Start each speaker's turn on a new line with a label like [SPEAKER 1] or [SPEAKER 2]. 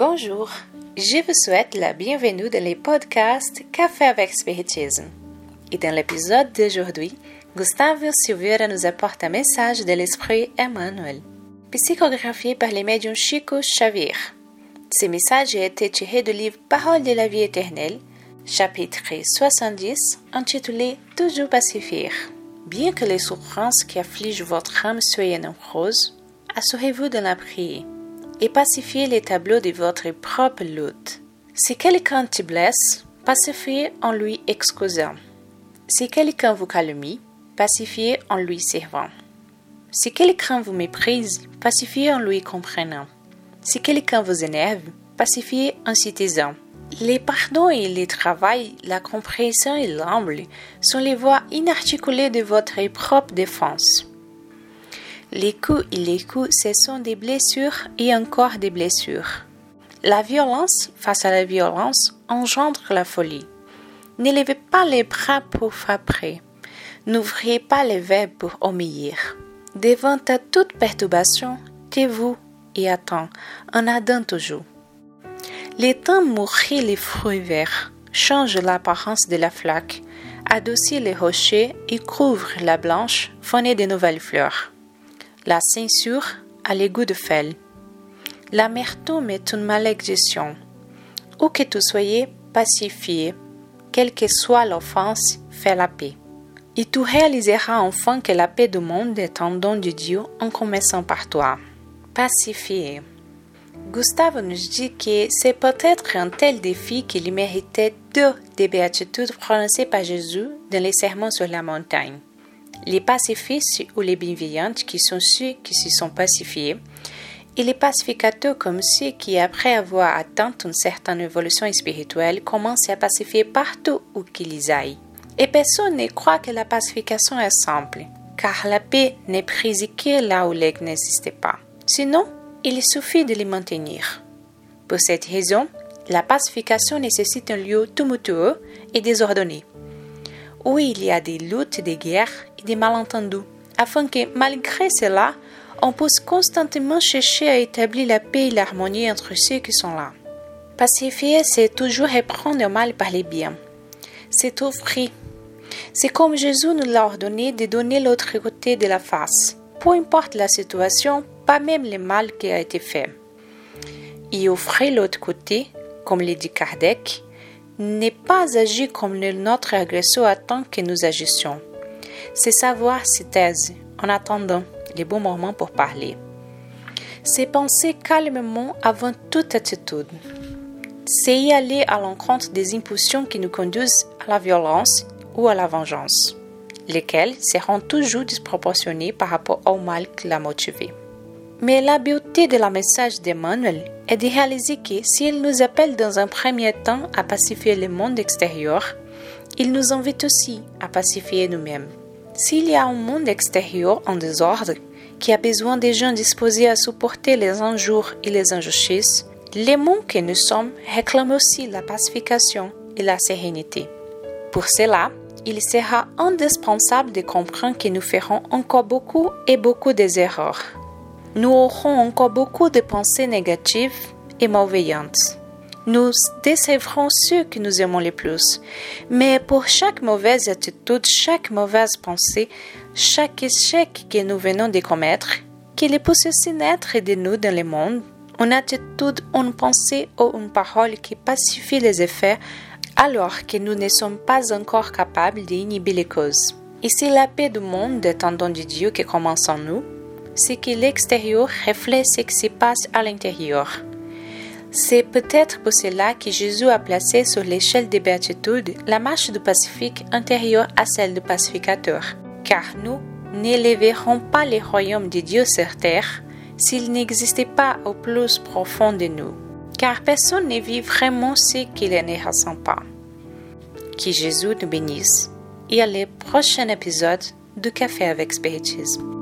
[SPEAKER 1] Bonjour, je vous souhaite la bienvenue dans les podcasts Café avec Spiritisme. Et dans l'épisode d'aujourd'hui, Gustavo Silveira nous apporte un message de l'esprit Emmanuel, psychographié par les médiums Chico Xavier. Ce message a été tiré du livre Parole de la vie éternelle, chapitre 70, intitulé Toujours pacifier. Bien que les souffrances qui affligent votre âme soient nombreuses, assurez-vous de la prier et pacifiez les tableaux de votre propre lutte. Si quelqu'un te blesse, pacifiez en lui excusant. Si quelqu'un vous calomnie, pacifiez en lui servant. Si quelqu'un vous méprise, pacifiez en lui comprenant. Si quelqu'un vous énerve, pacifiez en citizen. Les pardons et les travail, la compréhension et l'humble sont les voies inarticulées de votre propre défense. Les coups et les coups, ce sont des blessures et encore des blessures. La violence face à la violence engendre la folie. Ne levez pas les bras pour frapper. N'ouvrez pas les verbes pour obéir. Devant toute perturbation, tais-vous et attends, en aidant toujours. Les temps les fruits verts, change l'apparence de la flaque, adoucit les rochers et couvre la blanche, faunée de nouvelles fleurs. La censure a les goûts de fel. L'amertume est une malédiction. Où que tu soyez, pacifié, quelle que soit l'offense, fais la paix. Et tu réaliseras enfin que la paix du monde est un don de Dieu en commençant par toi. Pacifié. Gustave nous dit que c'est peut-être un tel défi qu'il méritait deux des béatitudes prononcées par Jésus dans les sermons sur la montagne. Les pacifistes ou les bienveillants qui sont ceux qui se sont pacifiés, et les pacificateurs comme ceux qui, après avoir atteint une certaine évolution spirituelle, commencent à pacifier partout où qu'ils aillent. Et personne ne croit que la pacification est simple, car la paix n'est prise que là où l'aigle n'existe pas. Sinon, il suffit de les maintenir. Pour cette raison, la pacification nécessite un lieu tumultueux et désordonné, où il y a des luttes, des guerres et des malentendus, afin que, malgré cela, on puisse constamment chercher à établir la paix et l'harmonie entre ceux qui sont là. Pacifier, c'est toujours reprendre le mal par les biens. C'est offrir. C'est comme Jésus nous l'a ordonné de donner l'autre côté de la face. Peu importe la situation, pas même le mal qui a été fait. Et offrir l'autre côté, comme l'a dit Kardec, n'est pas agir comme notre agresseur attend que nous agissions. C'est savoir se taise en attendant les bons moments pour parler. C'est penser calmement avant toute attitude. C'est y aller à l'encontre des impulsions qui nous conduisent à la violence ou à la vengeance, lesquelles seront toujours disproportionnées par rapport au mal qui l'a motivé. Mais la beauté de la message d'Emmanuel est de réaliser que s'il nous appelle dans un premier temps à pacifier le monde extérieur, il nous invite aussi à pacifier nous-mêmes. S'il y a un monde extérieur en désordre qui a besoin des gens disposés à supporter les injures et les injustices, les mondes que nous sommes réclament aussi la pacification et la sérénité. Pour cela, il sera indispensable de comprendre que nous ferons encore beaucoup et beaucoup des erreurs nous aurons encore beaucoup de pensées négatives et malveillantes. Nous décevrons ceux que nous aimons le plus. Mais pour chaque mauvaise attitude, chaque mauvaise pensée, chaque échec que nous venons de commettre, qu'il puisse aussi naître de nous dans le monde, une attitude, une pensée ou une parole qui pacifie les effets alors que nous ne sommes pas encore capables d'inhiber les causes. Et si la paix du monde est un don de Dieu qui commence en nous, c'est que l'extérieur reflète ce qui se passe à l'intérieur. C'est peut-être pour cela que Jésus a placé sur l'échelle des béatitudes la marche du pacifique intérieure à celle du pacificateur, car nous n'élèverons pas le royaume de Dieu sur terre s'il n'existait pas au plus profond de nous, car personne ne vit vraiment ce qu'il ne ressent pas. Que Jésus nous bénisse et à le prochain épisode du Café avec Spiritisme.